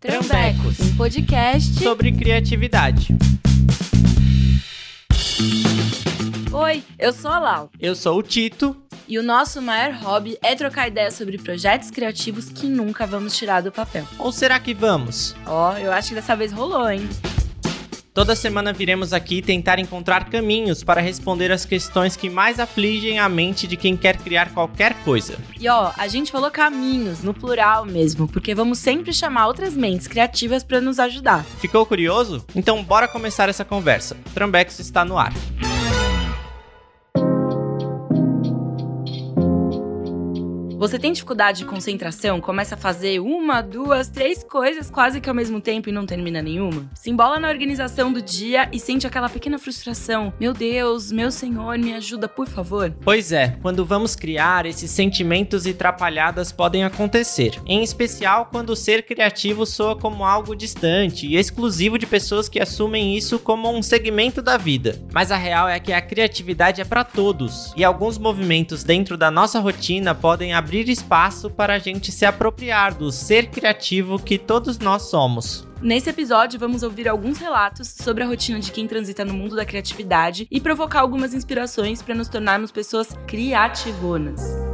Trambecos, um podcast sobre criatividade. Oi, eu sou a Lau. Eu sou o Tito. E o nosso maior hobby é trocar ideias sobre projetos criativos que nunca vamos tirar do papel. Ou será que vamos? Ó, oh, eu acho que dessa vez rolou, hein? Toda semana viremos aqui tentar encontrar caminhos para responder as questões que mais afligem a mente de quem quer criar qualquer coisa. E ó, a gente falou caminhos, no plural mesmo, porque vamos sempre chamar outras mentes criativas para nos ajudar. Ficou curioso? Então bora começar essa conversa. Trambex está no ar. Você tem dificuldade de concentração? Começa a fazer uma, duas, três coisas quase que ao mesmo tempo e não termina nenhuma? Se embola na organização do dia e sente aquela pequena frustração. Meu Deus, meu senhor, me ajuda, por favor. Pois é, quando vamos criar, esses sentimentos e trapalhadas podem acontecer. Em especial quando ser criativo soa como algo distante e exclusivo de pessoas que assumem isso como um segmento da vida. Mas a real é que a criatividade é para todos e alguns movimentos dentro da nossa rotina podem abrir abrir espaço para a gente se apropriar do ser criativo que todos nós somos. Nesse episódio, vamos ouvir alguns relatos sobre a rotina de quem transita no mundo da criatividade e provocar algumas inspirações para nos tornarmos pessoas criativonas.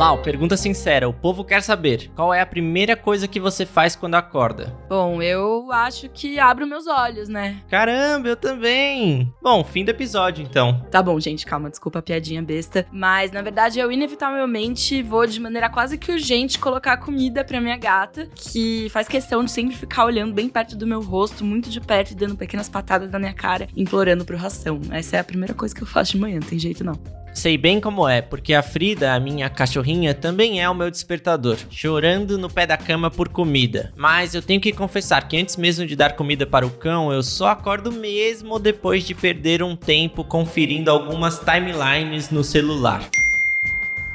Lau, pergunta sincera, o povo quer saber. Qual é a primeira coisa que você faz quando acorda? Bom, eu acho que abro meus olhos, né? Caramba, eu também. Bom, fim do episódio então. Tá bom, gente, calma, desculpa a piadinha besta, mas na verdade eu inevitavelmente vou de maneira quase que urgente colocar comida pra minha gata, que faz questão de sempre ficar olhando bem perto do meu rosto, muito de perto e dando pequenas patadas na minha cara, implorando pro ração. Essa é a primeira coisa que eu faço de manhã, não tem jeito não. Sei bem como é, porque a Frida, a minha cachorrinha, também é o meu despertador, chorando no pé da cama por comida. Mas eu tenho que confessar que antes mesmo de dar comida para o cão, eu só acordo mesmo depois de perder um tempo conferindo algumas timelines no celular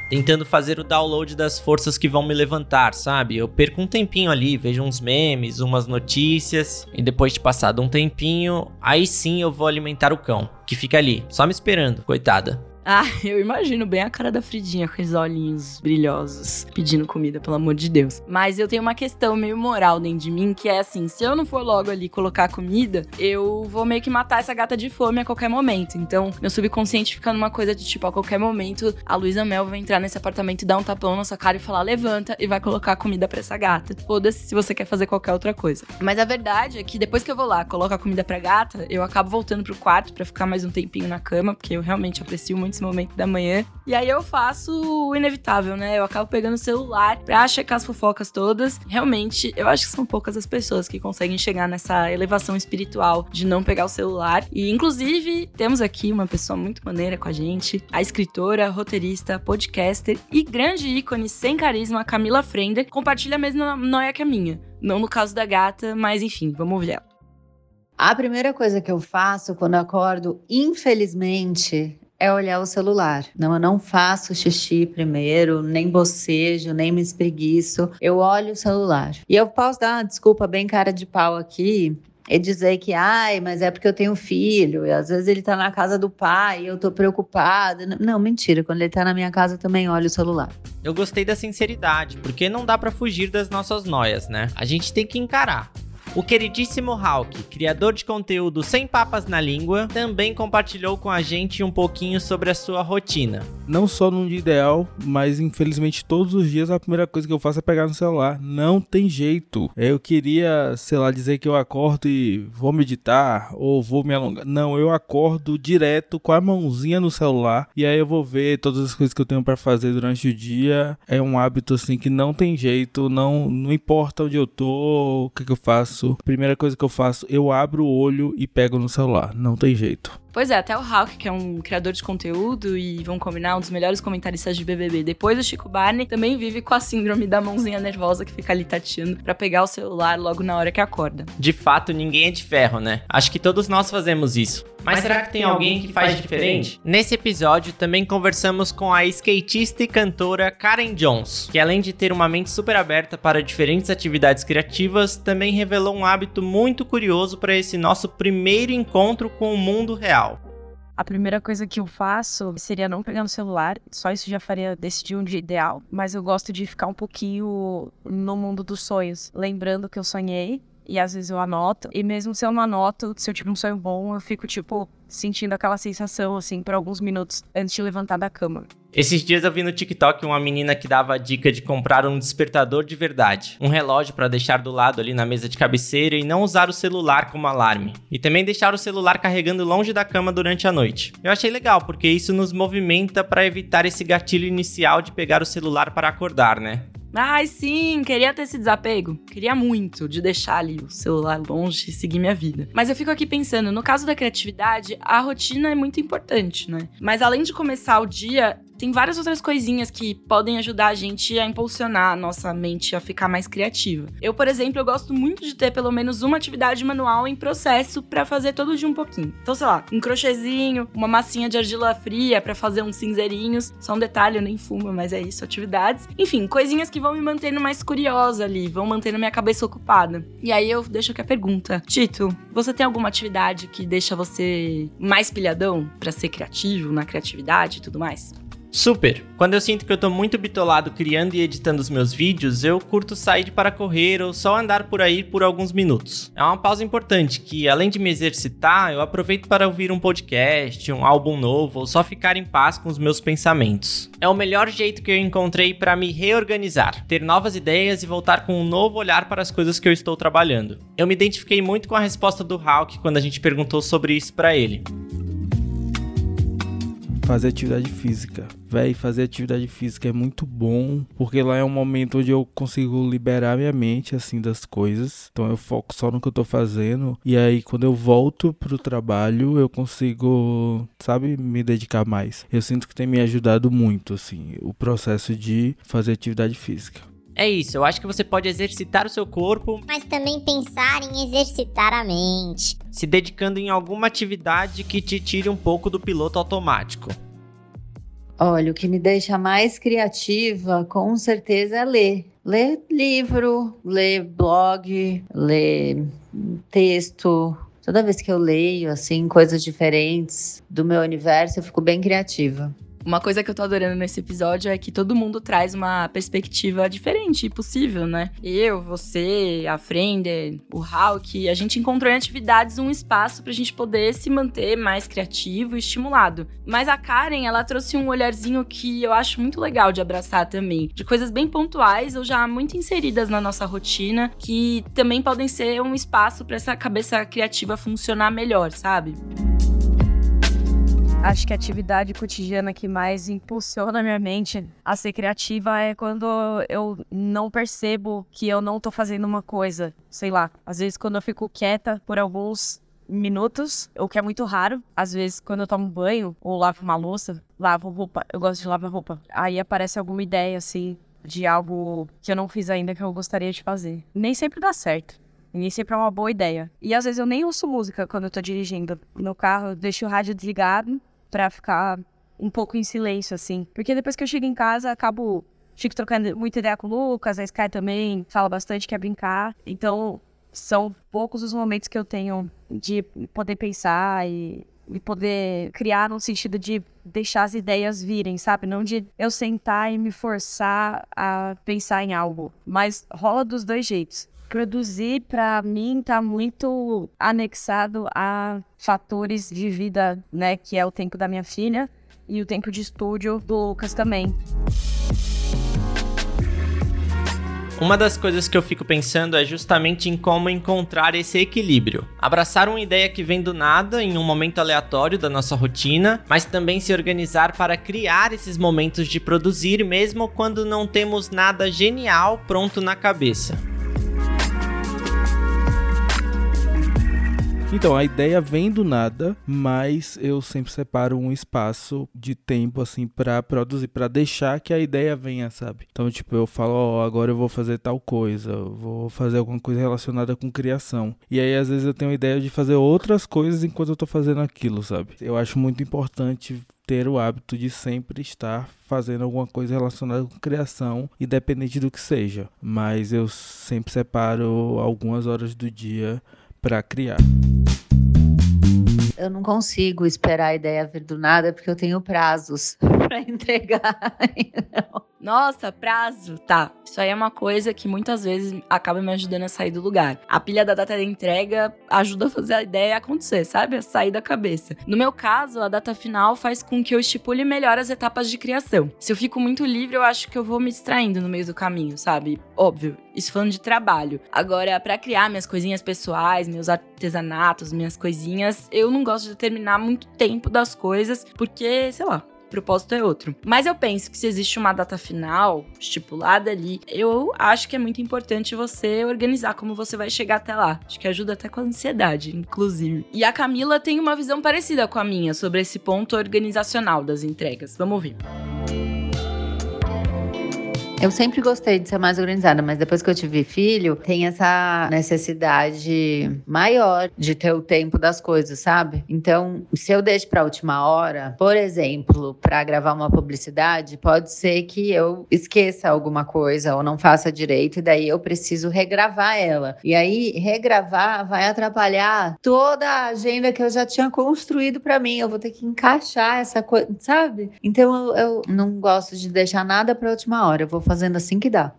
tentando fazer o download das forças que vão me levantar, sabe? Eu perco um tempinho ali, vejo uns memes, umas notícias, e depois de passado um tempinho, aí sim eu vou alimentar o cão, que fica ali, só me esperando, coitada. Ah, eu imagino bem a cara da Fridinha com aqueles olhinhos brilhosos, pedindo comida, pelo amor de Deus. Mas eu tenho uma questão meio moral dentro de mim, que é assim, se eu não for logo ali colocar comida, eu vou meio que matar essa gata de fome a qualquer momento. Então, meu subconsciente fica numa coisa de tipo, a qualquer momento, a Luísa Mel vai entrar nesse apartamento dar um tapão na sua cara e falar, levanta e vai colocar comida pra essa gata. Foda-se se você quer fazer qualquer outra coisa. Mas a verdade é que depois que eu vou lá, colocar comida pra gata, eu acabo voltando pro quarto para ficar mais um tempinho na cama, porque eu realmente aprecio muito esse momento da manhã. E aí eu faço o inevitável, né? Eu acabo pegando o celular pra checar as fofocas todas. Realmente, eu acho que são poucas as pessoas que conseguem chegar nessa elevação espiritual de não pegar o celular. E, inclusive, temos aqui uma pessoa muito maneira com a gente, a escritora, roteirista, podcaster e grande ícone sem carisma, Camila Frender, compartilha a mesma noia que a minha. Não no caso da gata, mas enfim, vamos ouvir ela. A primeira coisa que eu faço quando acordo, infelizmente, é olhar o celular. Não, eu não faço xixi primeiro, nem bocejo, nem me espreguiço. Eu olho o celular. E eu posso dar uma desculpa bem cara de pau aqui, e dizer que, ai, mas é porque eu tenho filho, e às vezes ele tá na casa do pai e eu tô preocupada. Não, mentira, quando ele tá na minha casa eu também olho o celular. Eu gostei da sinceridade, porque não dá para fugir das nossas noias, né? A gente tem que encarar. O queridíssimo Hulk, criador de conteúdo sem papas na língua, também compartilhou com a gente um pouquinho sobre a sua rotina. Não só num dia ideal, mas infelizmente todos os dias a primeira coisa que eu faço é pegar no celular. Não tem jeito. Eu queria, sei lá, dizer que eu acordo e vou meditar ou vou me alongar. Não, eu acordo direto com a mãozinha no celular e aí eu vou ver todas as coisas que eu tenho para fazer durante o dia. É um hábito assim que não tem jeito, não, não importa onde eu tô, o que, que eu faço primeira coisa que eu faço, eu abro o olho e pego no celular. Não tem jeito. Pois é, até o Hulk, que é um criador de conteúdo e, vamos combinar, um dos melhores comentaristas de BBB, depois do Chico Barney, também vive com a síndrome da mãozinha nervosa que fica ali tateando para pegar o celular logo na hora que acorda. De fato, ninguém é de ferro, né? Acho que todos nós fazemos isso. Mas, Mas será que tem alguém que faz diferente? Nesse episódio, também conversamos com a skatista e cantora Karen Jones, que além de ter uma mente super aberta para diferentes atividades criativas, também revelou um hábito muito curioso para esse nosso primeiro encontro com o mundo real. A primeira coisa que eu faço seria não pegar no celular, só isso já faria decidir um dia ideal. Mas eu gosto de ficar um pouquinho no mundo dos sonhos, lembrando que eu sonhei e às vezes eu anoto. E mesmo se eu não anoto, se eu tiver um sonho bom, eu fico, tipo, sentindo aquela sensação, assim, por alguns minutos antes de levantar da cama. Esses dias eu vi no TikTok uma menina que dava a dica de comprar um despertador de verdade, um relógio para deixar do lado ali na mesa de cabeceira e não usar o celular como alarme, e também deixar o celular carregando longe da cama durante a noite. Eu achei legal porque isso nos movimenta para evitar esse gatilho inicial de pegar o celular para acordar, né? Ai, sim, queria ter esse desapego. Queria muito de deixar ali o celular longe e seguir minha vida. Mas eu fico aqui pensando, no caso da criatividade, a rotina é muito importante, né? Mas além de começar o dia, tem várias outras coisinhas que podem ajudar a gente a impulsionar a nossa mente a ficar mais criativa. Eu, por exemplo, eu gosto muito de ter pelo menos uma atividade manual em processo para fazer todo dia um pouquinho. Então, sei lá, um crochêzinho, uma massinha de argila fria para fazer uns cinzeirinhos. Só um detalhe, eu nem fumo, mas é isso, atividades. Enfim, coisinhas que vão me mantendo mais curiosa ali, vão mantendo minha cabeça ocupada. E aí eu deixo aqui a pergunta: Tito, você tem alguma atividade que deixa você mais pilhadão para ser criativo na criatividade e tudo mais? Super! Quando eu sinto que eu tô muito bitolado criando e editando os meus vídeos, eu curto sair para correr ou só andar por aí por alguns minutos. É uma pausa importante que, além de me exercitar, eu aproveito para ouvir um podcast, um álbum novo ou só ficar em paz com os meus pensamentos. É o melhor jeito que eu encontrei para me reorganizar, ter novas ideias e voltar com um novo olhar para as coisas que eu estou trabalhando. Eu me identifiquei muito com a resposta do Hawk quando a gente perguntou sobre isso para ele fazer atividade física. Véi, fazer atividade física é muito bom, porque lá é um momento onde eu consigo liberar minha mente, assim, das coisas. Então eu foco só no que eu tô fazendo. E aí, quando eu volto pro trabalho, eu consigo, sabe, me dedicar mais. Eu sinto que tem me ajudado muito, assim, o processo de fazer atividade física. É isso, eu acho que você pode exercitar o seu corpo, mas também pensar em exercitar a mente. Se dedicando em alguma atividade que te tire um pouco do piloto automático. Olha, o que me deixa mais criativa, com certeza, é ler. Ler livro, ler blog, ler texto. Toda vez que eu leio, assim, coisas diferentes do meu universo, eu fico bem criativa. Uma coisa que eu tô adorando nesse episódio é que todo mundo traz uma perspectiva diferente e possível, né? Eu, você, a Frender, o Hulk, a gente encontrou em atividades um espaço pra gente poder se manter mais criativo e estimulado. Mas a Karen, ela trouxe um olharzinho que eu acho muito legal de abraçar também, de coisas bem pontuais ou já muito inseridas na nossa rotina, que também podem ser um espaço para essa cabeça criativa funcionar melhor, sabe? Acho que a atividade cotidiana que mais impulsiona a minha mente a ser criativa é quando eu não percebo que eu não tô fazendo uma coisa. Sei lá, às vezes quando eu fico quieta por alguns minutos, o que é muito raro. Às vezes, quando eu tomo banho ou lavo uma louça, lavo roupa, eu gosto de lavar roupa. Aí aparece alguma ideia, assim, de algo que eu não fiz ainda que eu gostaria de fazer. Nem sempre dá certo. Nem sempre é uma boa ideia. E às vezes eu nem ouço música quando eu tô dirigindo. No carro, eu deixo o rádio desligado para ficar um pouco em silêncio, assim. Porque depois que eu chego em casa, acabo. Fico trocando muita ideia com o Lucas, a Sky também fala bastante, quer brincar. Então, são poucos os momentos que eu tenho de poder pensar e, e poder criar no sentido de deixar as ideias virem, sabe? Não de eu sentar e me forçar a pensar em algo. Mas rola dos dois jeitos. Produzir, para mim, tá muito anexado a fatores de vida, né? Que é o tempo da minha filha e o tempo de estúdio do Lucas também. Uma das coisas que eu fico pensando é justamente em como encontrar esse equilíbrio. Abraçar uma ideia que vem do nada em um momento aleatório da nossa rotina, mas também se organizar para criar esses momentos de produzir mesmo quando não temos nada genial pronto na cabeça. Então, a ideia vem do nada, mas eu sempre separo um espaço de tempo, assim, para produzir, para deixar que a ideia venha, sabe? Então, tipo, eu falo, ó, oh, agora eu vou fazer tal coisa, vou fazer alguma coisa relacionada com criação. E aí, às vezes, eu tenho a ideia de fazer outras coisas enquanto eu tô fazendo aquilo, sabe? Eu acho muito importante ter o hábito de sempre estar fazendo alguma coisa relacionada com criação, independente do que seja. Mas eu sempre separo algumas horas do dia para criar. Eu não consigo esperar a ideia vir do nada porque eu tenho prazos para entregar. Nossa, prazo. Tá. Isso aí é uma coisa que muitas vezes acaba me ajudando a sair do lugar. A pilha da data de entrega ajuda a fazer a ideia acontecer, sabe? A sair da cabeça. No meu caso, a data final faz com que eu estipule melhor as etapas de criação. Se eu fico muito livre, eu acho que eu vou me distraindo no meio do caminho, sabe? Óbvio, isso falando de trabalho. Agora, para criar minhas coisinhas pessoais, meus artesanatos, minhas coisinhas, eu não gosto de determinar muito tempo das coisas, porque, sei lá, propósito é outro. Mas eu penso que se existe uma data final estipulada ali, eu acho que é muito importante você organizar como você vai chegar até lá. Acho que ajuda até com a ansiedade, inclusive. E a Camila tem uma visão parecida com a minha sobre esse ponto organizacional das entregas. Vamos ouvir. Eu sempre gostei de ser mais organizada, mas depois que eu tive filho, tem essa necessidade maior de ter o tempo das coisas, sabe? Então, se eu deixo para última hora, por exemplo, para gravar uma publicidade, pode ser que eu esqueça alguma coisa ou não faça direito e daí eu preciso regravar ela. E aí regravar vai atrapalhar toda a agenda que eu já tinha construído para mim. Eu vou ter que encaixar essa coisa, sabe? Então eu, eu não gosto de deixar nada para última hora. Eu vou fazendo assim que dá.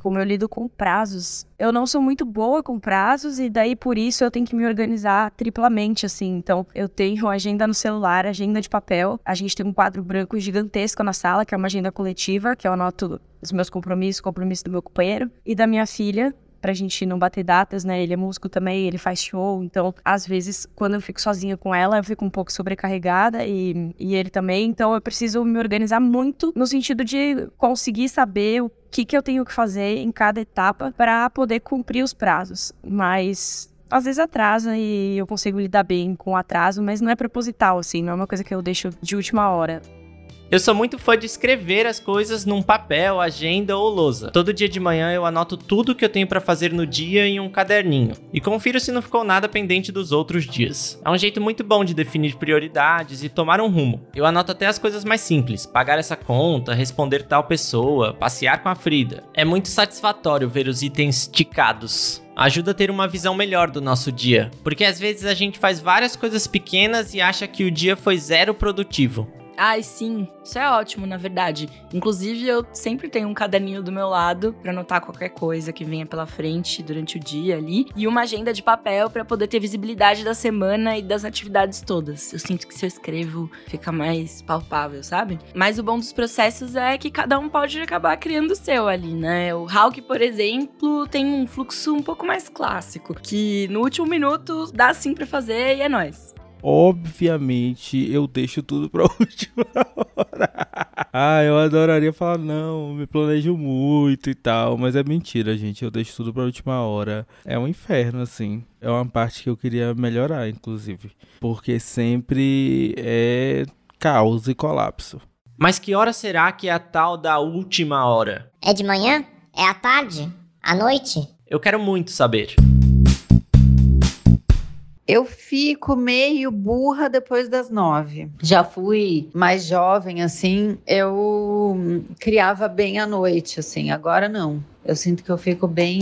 Como eu lido com prazos, eu não sou muito boa com prazos e daí por isso eu tenho que me organizar triplamente assim. Então, eu tenho agenda no celular, agenda de papel. A gente tem um quadro branco gigantesco na sala, que é uma agenda coletiva, que eu anoto os meus compromissos, compromissos do meu companheiro e da minha filha, pra gente não bater datas, né? Ele é músico também, ele faz show, então às vezes quando eu fico sozinha com ela, eu fico um pouco sobrecarregada e, e ele também, então eu preciso me organizar muito no sentido de conseguir saber o que, que eu tenho que fazer em cada etapa para poder cumprir os prazos. Mas às vezes atrasa e eu consigo lidar bem com o atraso, mas não é proposital, assim, não é uma coisa que eu deixo de última hora. Eu sou muito fã de escrever as coisas num papel, agenda ou lousa. Todo dia de manhã eu anoto tudo que eu tenho para fazer no dia em um caderninho e confiro se não ficou nada pendente dos outros dias. É um jeito muito bom de definir prioridades e tomar um rumo. Eu anoto até as coisas mais simples: pagar essa conta, responder tal pessoa, passear com a Frida. É muito satisfatório ver os itens ticados ajuda a ter uma visão melhor do nosso dia, porque às vezes a gente faz várias coisas pequenas e acha que o dia foi zero produtivo. Ai, sim. Isso é ótimo, na verdade. Inclusive, eu sempre tenho um caderninho do meu lado para anotar qualquer coisa que venha pela frente durante o dia ali e uma agenda de papel para poder ter visibilidade da semana e das atividades todas. Eu sinto que se eu escrevo fica mais palpável, sabe? Mas o bom dos processos é que cada um pode acabar criando o seu ali, né? O Hulk, por exemplo, tem um fluxo um pouco mais clássico, que no último minuto dá sim para fazer e é nóis. Obviamente, eu deixo tudo pra última hora. ah, eu adoraria falar, não, me planejo muito e tal. Mas é mentira, gente. Eu deixo tudo pra última hora. É um inferno, assim. É uma parte que eu queria melhorar, inclusive. Porque sempre é caos e colapso. Mas que hora será que é a tal da última hora? É de manhã? É à tarde? À noite? Eu quero muito saber. Eu fico meio burra depois das nove. Já fui mais jovem, assim, eu criava bem à noite, assim. Agora não. Eu sinto que eu fico bem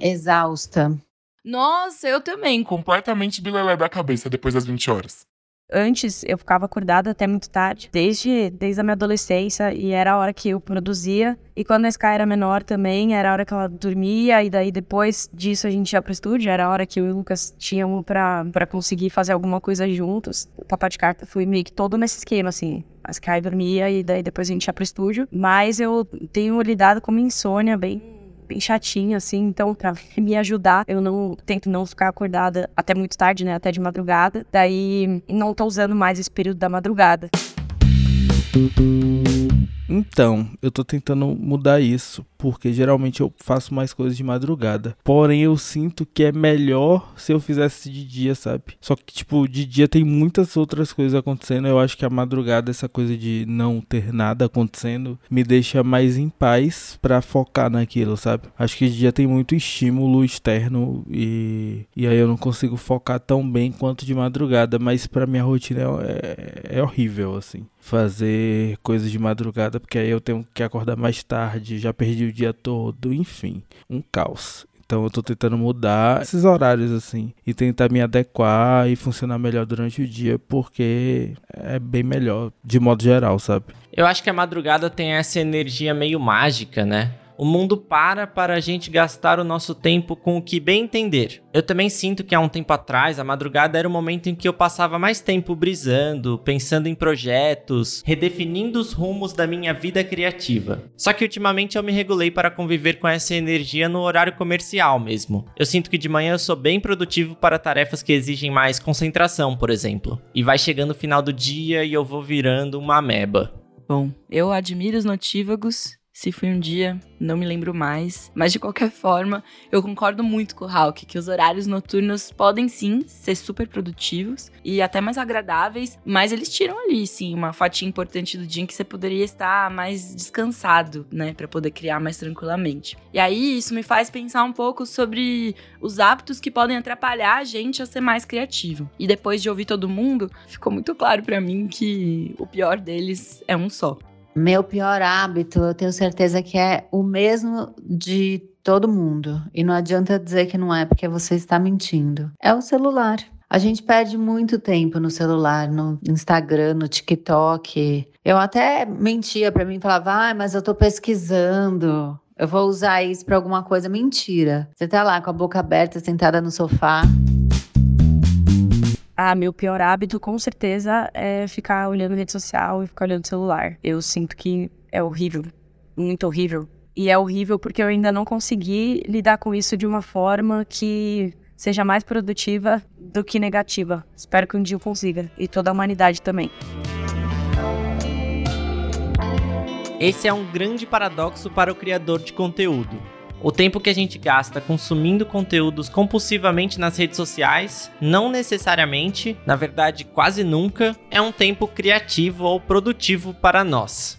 exausta. Nossa, eu também. Completamente bilelé da cabeça depois das 20 horas. Antes eu ficava acordada até muito tarde, desde, desde a minha adolescência, e era a hora que eu produzia. E quando a Sky era menor também, era a hora que ela dormia, e daí depois disso a gente ia pro estúdio, era a hora que eu e o Lucas tínhamos pra conseguir fazer alguma coisa juntos. O Papai de Carta foi meio que todo nesse esquema, assim. A Sky dormia e daí depois a gente ia pro estúdio. Mas eu tenho lidado com uma insônia bem bem chatinho, assim. Então, pra me ajudar, eu não tento não ficar acordada até muito tarde, né? Até de madrugada. Daí, não tô usando mais esse período da madrugada. Então, eu tô tentando mudar isso, porque geralmente eu faço mais coisas de madrugada. Porém, eu sinto que é melhor se eu fizesse de dia, sabe? Só que, tipo, de dia tem muitas outras coisas acontecendo. Eu acho que a madrugada, essa coisa de não ter nada acontecendo, me deixa mais em paz para focar naquilo, sabe? Acho que de dia tem muito estímulo externo e, e aí eu não consigo focar tão bem quanto de madrugada, mas pra minha rotina é, é, é horrível, assim fazer coisas de madrugada, porque aí eu tenho que acordar mais tarde, já perdi o dia todo, enfim, um caos. Então eu tô tentando mudar esses horários assim e tentar me adequar e funcionar melhor durante o dia, porque é bem melhor de modo geral, sabe? Eu acho que a madrugada tem essa energia meio mágica, né? O mundo para para a gente gastar o nosso tempo com o que bem entender. Eu também sinto que há um tempo atrás, a madrugada era o momento em que eu passava mais tempo brisando, pensando em projetos, redefinindo os rumos da minha vida criativa. Só que ultimamente eu me regulei para conviver com essa energia no horário comercial mesmo. Eu sinto que de manhã eu sou bem produtivo para tarefas que exigem mais concentração, por exemplo. E vai chegando o final do dia e eu vou virando uma ameba. Bom, eu admiro os notívagos se foi um dia, não me lembro mais. Mas de qualquer forma, eu concordo muito com o Hulk que os horários noturnos podem sim ser super produtivos e até mais agradáveis, mas eles tiram ali sim uma fatia importante do dia em que você poderia estar mais descansado, né, para poder criar mais tranquilamente. E aí isso me faz pensar um pouco sobre os hábitos que podem atrapalhar a gente a ser mais criativo. E depois de ouvir todo mundo, ficou muito claro para mim que o pior deles é um só. Meu pior hábito, eu tenho certeza que é o mesmo de todo mundo. E não adianta dizer que não é, porque você está mentindo. É o celular. A gente perde muito tempo no celular, no Instagram, no TikTok. Eu até mentia para mim, falava, ah, mas eu tô pesquisando. Eu vou usar isso para alguma coisa. Mentira. Você tá lá com a boca aberta, sentada no sofá. Ah, meu pior hábito, com certeza, é ficar olhando rede social e ficar olhando celular. Eu sinto que é horrível, muito horrível. E é horrível porque eu ainda não consegui lidar com isso de uma forma que seja mais produtiva do que negativa. Espero que um dia eu consiga. E toda a humanidade também. Esse é um grande paradoxo para o criador de conteúdo. O tempo que a gente gasta consumindo conteúdos compulsivamente nas redes sociais, não necessariamente, na verdade quase nunca, é um tempo criativo ou produtivo para nós.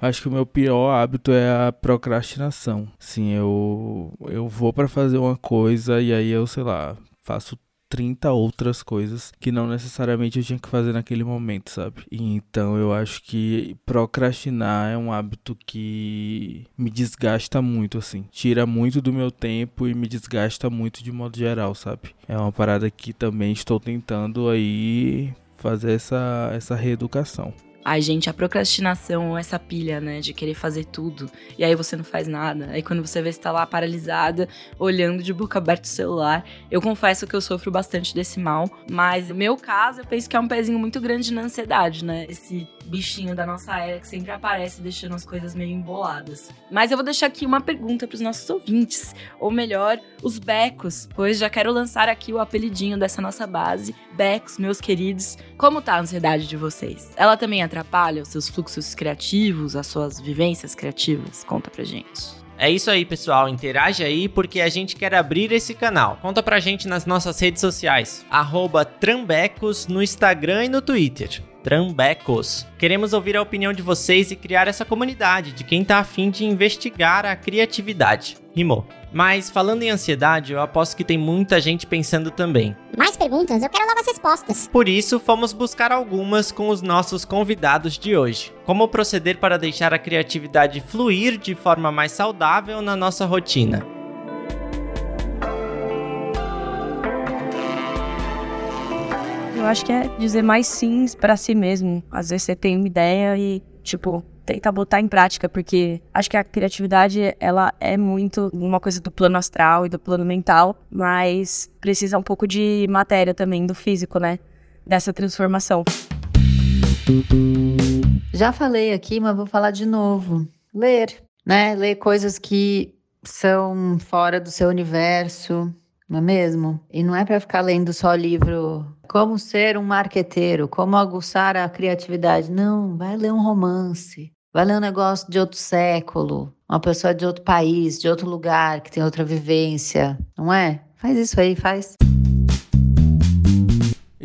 Acho que o meu pior hábito é a procrastinação. Sim, eu eu vou para fazer uma coisa e aí eu, sei lá, faço 30 outras coisas que não necessariamente eu tinha que fazer naquele momento, sabe? então eu acho que procrastinar é um hábito que me desgasta muito, assim. Tira muito do meu tempo e me desgasta muito de modo geral, sabe? É uma parada que também estou tentando aí fazer essa, essa reeducação. Ai, gente, a procrastinação, essa pilha, né, de querer fazer tudo. E aí você não faz nada. Aí quando você vê, você tá lá paralisada, olhando de boca aberta o celular. Eu confesso que eu sofro bastante desse mal. Mas no meu caso, eu penso que é um pezinho muito grande na ansiedade, né? Esse bichinho da nossa era que sempre aparece deixando as coisas meio emboladas. Mas eu vou deixar aqui uma pergunta para os nossos ouvintes, ou melhor, os becos, pois já quero lançar aqui o apelidinho dessa nossa base. Becos, meus queridos, como tá a ansiedade de vocês? Ela também atrapalha os seus fluxos criativos, as suas vivências criativas? Conta pra gente. É isso aí, pessoal. Interage aí porque a gente quer abrir esse canal. Conta pra gente nas nossas redes sociais. Arroba Trambecos no Instagram e no Twitter. Trambecos. Queremos ouvir a opinião de vocês e criar essa comunidade de quem tá afim de investigar a criatividade. Rimou. Mas falando em ansiedade, eu aposto que tem muita gente pensando também. Mais perguntas? Eu quero novas respostas. Por isso, fomos buscar algumas com os nossos convidados de hoje. Como proceder para deixar a criatividade fluir de forma mais saudável na nossa rotina? Eu acho que é dizer mais sims para si mesmo. Às vezes você tem uma ideia e, tipo, tenta botar em prática, porque acho que a criatividade, ela é muito uma coisa do plano astral e do plano mental, mas precisa um pouco de matéria também, do físico, né? Dessa transformação. Já falei aqui, mas vou falar de novo. Ler, né? Ler coisas que são fora do seu universo, não é mesmo? E não é para ficar lendo só livro como ser um marqueteiro, como aguçar a criatividade. Não, vai ler um romance, vai ler um negócio de outro século, uma pessoa de outro país, de outro lugar, que tem outra vivência, não é? Faz isso aí, faz.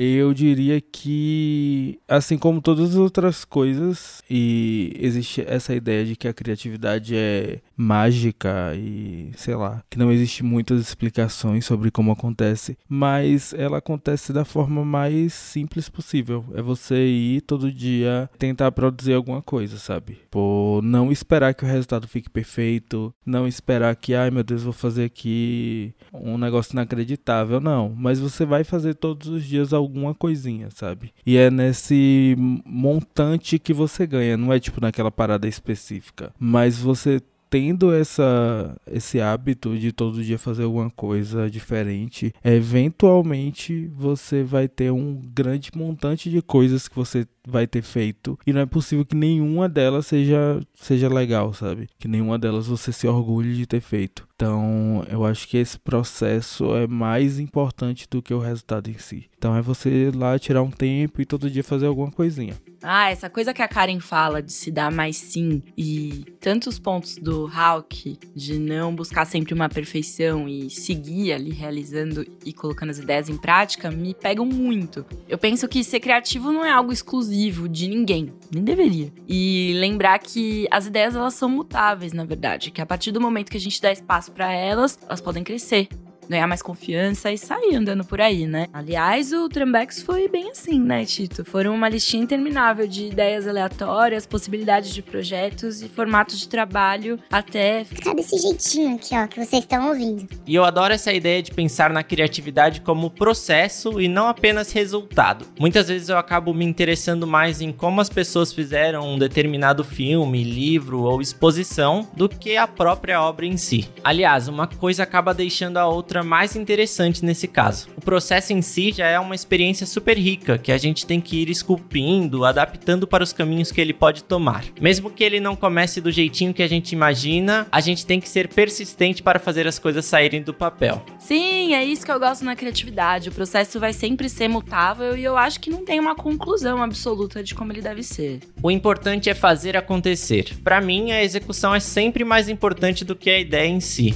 Eu diria que, assim como todas as outras coisas, e existe essa ideia de que a criatividade é mágica e sei lá, que não existe muitas explicações sobre como acontece, mas ela acontece da forma mais simples possível. É você ir todo dia tentar produzir alguma coisa, sabe? Por não esperar que o resultado fique perfeito, não esperar que, ai meu Deus, vou fazer aqui um negócio inacreditável, não, mas você vai fazer todos os dias alguma coisinha, sabe? E é nesse montante que você ganha, não é tipo naquela parada específica, mas você tendo essa, esse hábito de todo dia fazer alguma coisa diferente, eventualmente você vai ter um grande montante de coisas que você vai ter feito e não é possível que nenhuma delas seja seja legal, sabe? Que nenhuma delas você se orgulhe de ter feito. Então, eu acho que esse processo é mais importante do que o resultado em si. Então, é você lá tirar um tempo e todo dia fazer alguma coisinha. Ah, essa coisa que a Karen fala de se dar mais sim e tantos pontos do Hawk de não buscar sempre uma perfeição e seguir ali realizando e colocando as ideias em prática me pegam muito. Eu penso que ser criativo não é algo exclusivo de ninguém, nem deveria. E lembrar que as ideias elas são mutáveis, na verdade, que a partir do momento que a gente dá espaço para elas, elas podem crescer ganhar mais confiança e sair andando por aí, né? Aliás, o Trambex foi bem assim, né, Tito? Foram uma listinha interminável de ideias aleatórias, possibilidades de projetos e formatos de trabalho até Ficar desse jeitinho aqui, ó, que vocês estão ouvindo. E eu adoro essa ideia de pensar na criatividade como processo e não apenas resultado. Muitas vezes eu acabo me interessando mais em como as pessoas fizeram um determinado filme, livro ou exposição do que a própria obra em si. Aliás, uma coisa acaba deixando a outra mais interessante nesse caso. O processo em si já é uma experiência super rica que a gente tem que ir esculpindo, adaptando para os caminhos que ele pode tomar. Mesmo que ele não comece do jeitinho que a gente imagina, a gente tem que ser persistente para fazer as coisas saírem do papel. Sim, é isso que eu gosto na criatividade. O processo vai sempre ser mutável e eu acho que não tem uma conclusão absoluta de como ele deve ser. O importante é fazer acontecer. Para mim, a execução é sempre mais importante do que a ideia em si.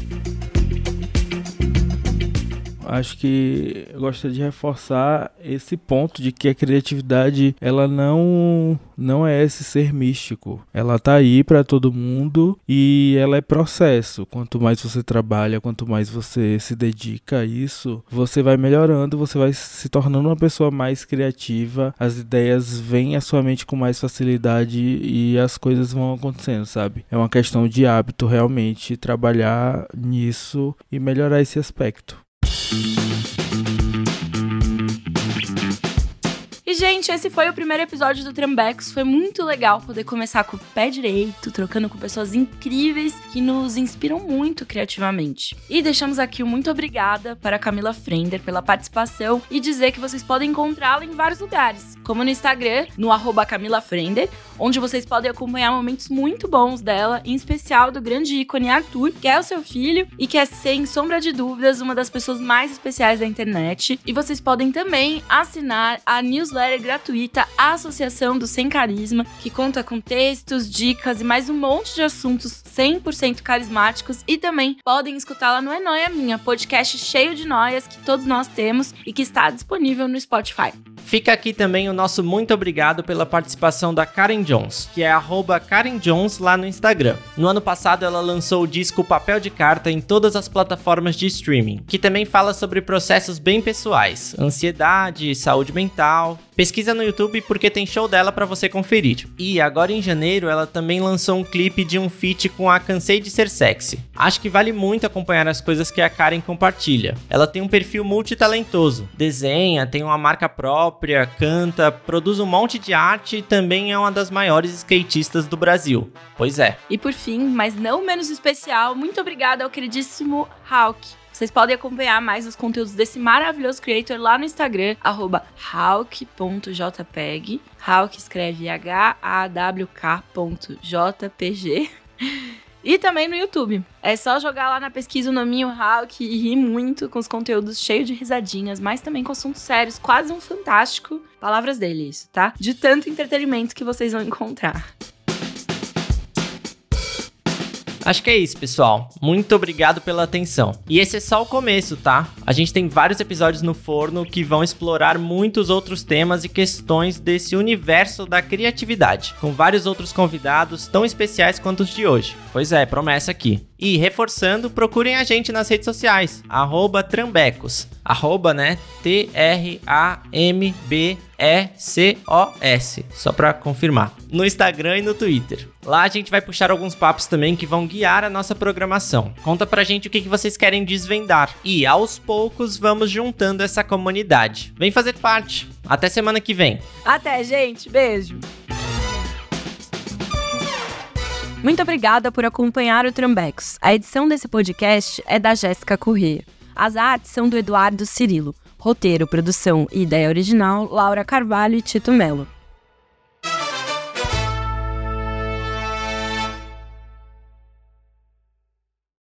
Acho que eu gostaria de reforçar esse ponto de que a criatividade ela não não é esse ser místico. Ela tá aí para todo mundo e ela é processo. Quanto mais você trabalha, quanto mais você se dedica a isso, você vai melhorando, você vai se tornando uma pessoa mais criativa. As ideias vêm à sua mente com mais facilidade e as coisas vão acontecendo, sabe? É uma questão de hábito realmente trabalhar nisso e melhorar esse aspecto. Thank you. E, gente, esse foi o primeiro episódio do Trambex. Foi muito legal poder começar com o pé direito, trocando com pessoas incríveis que nos inspiram muito criativamente. E deixamos aqui um muito obrigada para a Camila Frender pela participação e dizer que vocês podem encontrá-la em vários lugares, como no Instagram, no arroba Camila Frender, onde vocês podem acompanhar momentos muito bons dela, em especial do grande ícone Arthur, que é o seu filho e que é, sem sombra de dúvidas, uma das pessoas mais especiais da internet. E vocês podem também assinar a newsletter gratuita A Associação do Sem Carisma, que conta com textos, dicas e mais um monte de assuntos 100% carismáticos. E também podem escutá-la no É Noia Minha, podcast cheio de noias que todos nós temos e que está disponível no Spotify. Fica aqui também o nosso muito obrigado pela participação da Karen Jones, que é arroba Karen Jones lá no Instagram. No ano passado ela lançou o disco Papel de Carta em todas as plataformas de streaming, que também fala sobre processos bem pessoais, ansiedade, saúde mental. Pesquisa no YouTube porque tem show dela para você conferir. E agora em janeiro ela também lançou um clipe de um feat com a Cansei de Ser Sexy. Acho que vale muito acompanhar as coisas que a Karen compartilha. Ela tem um perfil multitalentoso, desenha, tem uma marca própria, canta, produz um monte de arte e também é uma das maiores skatistas do Brasil. Pois é. E por fim, mas não menos especial, muito obrigada ao queridíssimo Hawk. Vocês podem acompanhar mais os conteúdos desse maravilhoso creator lá no Instagram, arroba hawk.jpg. Hawk escreve H-A-W-K.jpg. E também no YouTube. É só jogar lá na pesquisa o nominho Hawk e rir muito com os conteúdos cheios de risadinhas, mas também com assuntos sérios, quase um fantástico. Palavras dele, isso, tá? De tanto entretenimento que vocês vão encontrar. Acho que é isso, pessoal. Muito obrigado pela atenção. E esse é só o começo, tá? A gente tem vários episódios no forno que vão explorar muitos outros temas e questões desse universo da criatividade, com vários outros convidados tão especiais quanto os de hoje. Pois é, promessa aqui. E reforçando, procurem a gente nas redes sociais, arroba Trambecos, arroba, né, T-R-A-M-B-E-C-O-S, só pra confirmar, no Instagram e no Twitter. Lá a gente vai puxar alguns papos também que vão guiar a nossa programação. Conta pra gente o que, vocês querem desvendar. E aos poucos vamos juntando essa comunidade. Vem fazer parte. Até semana que vem. Até, gente. Beijo. Muito obrigada por acompanhar o Trambex. A edição desse podcast é da Jéssica Corrêa. As artes são do Eduardo Cirilo. Roteiro, produção e ideia original, Laura Carvalho e Tito Mello.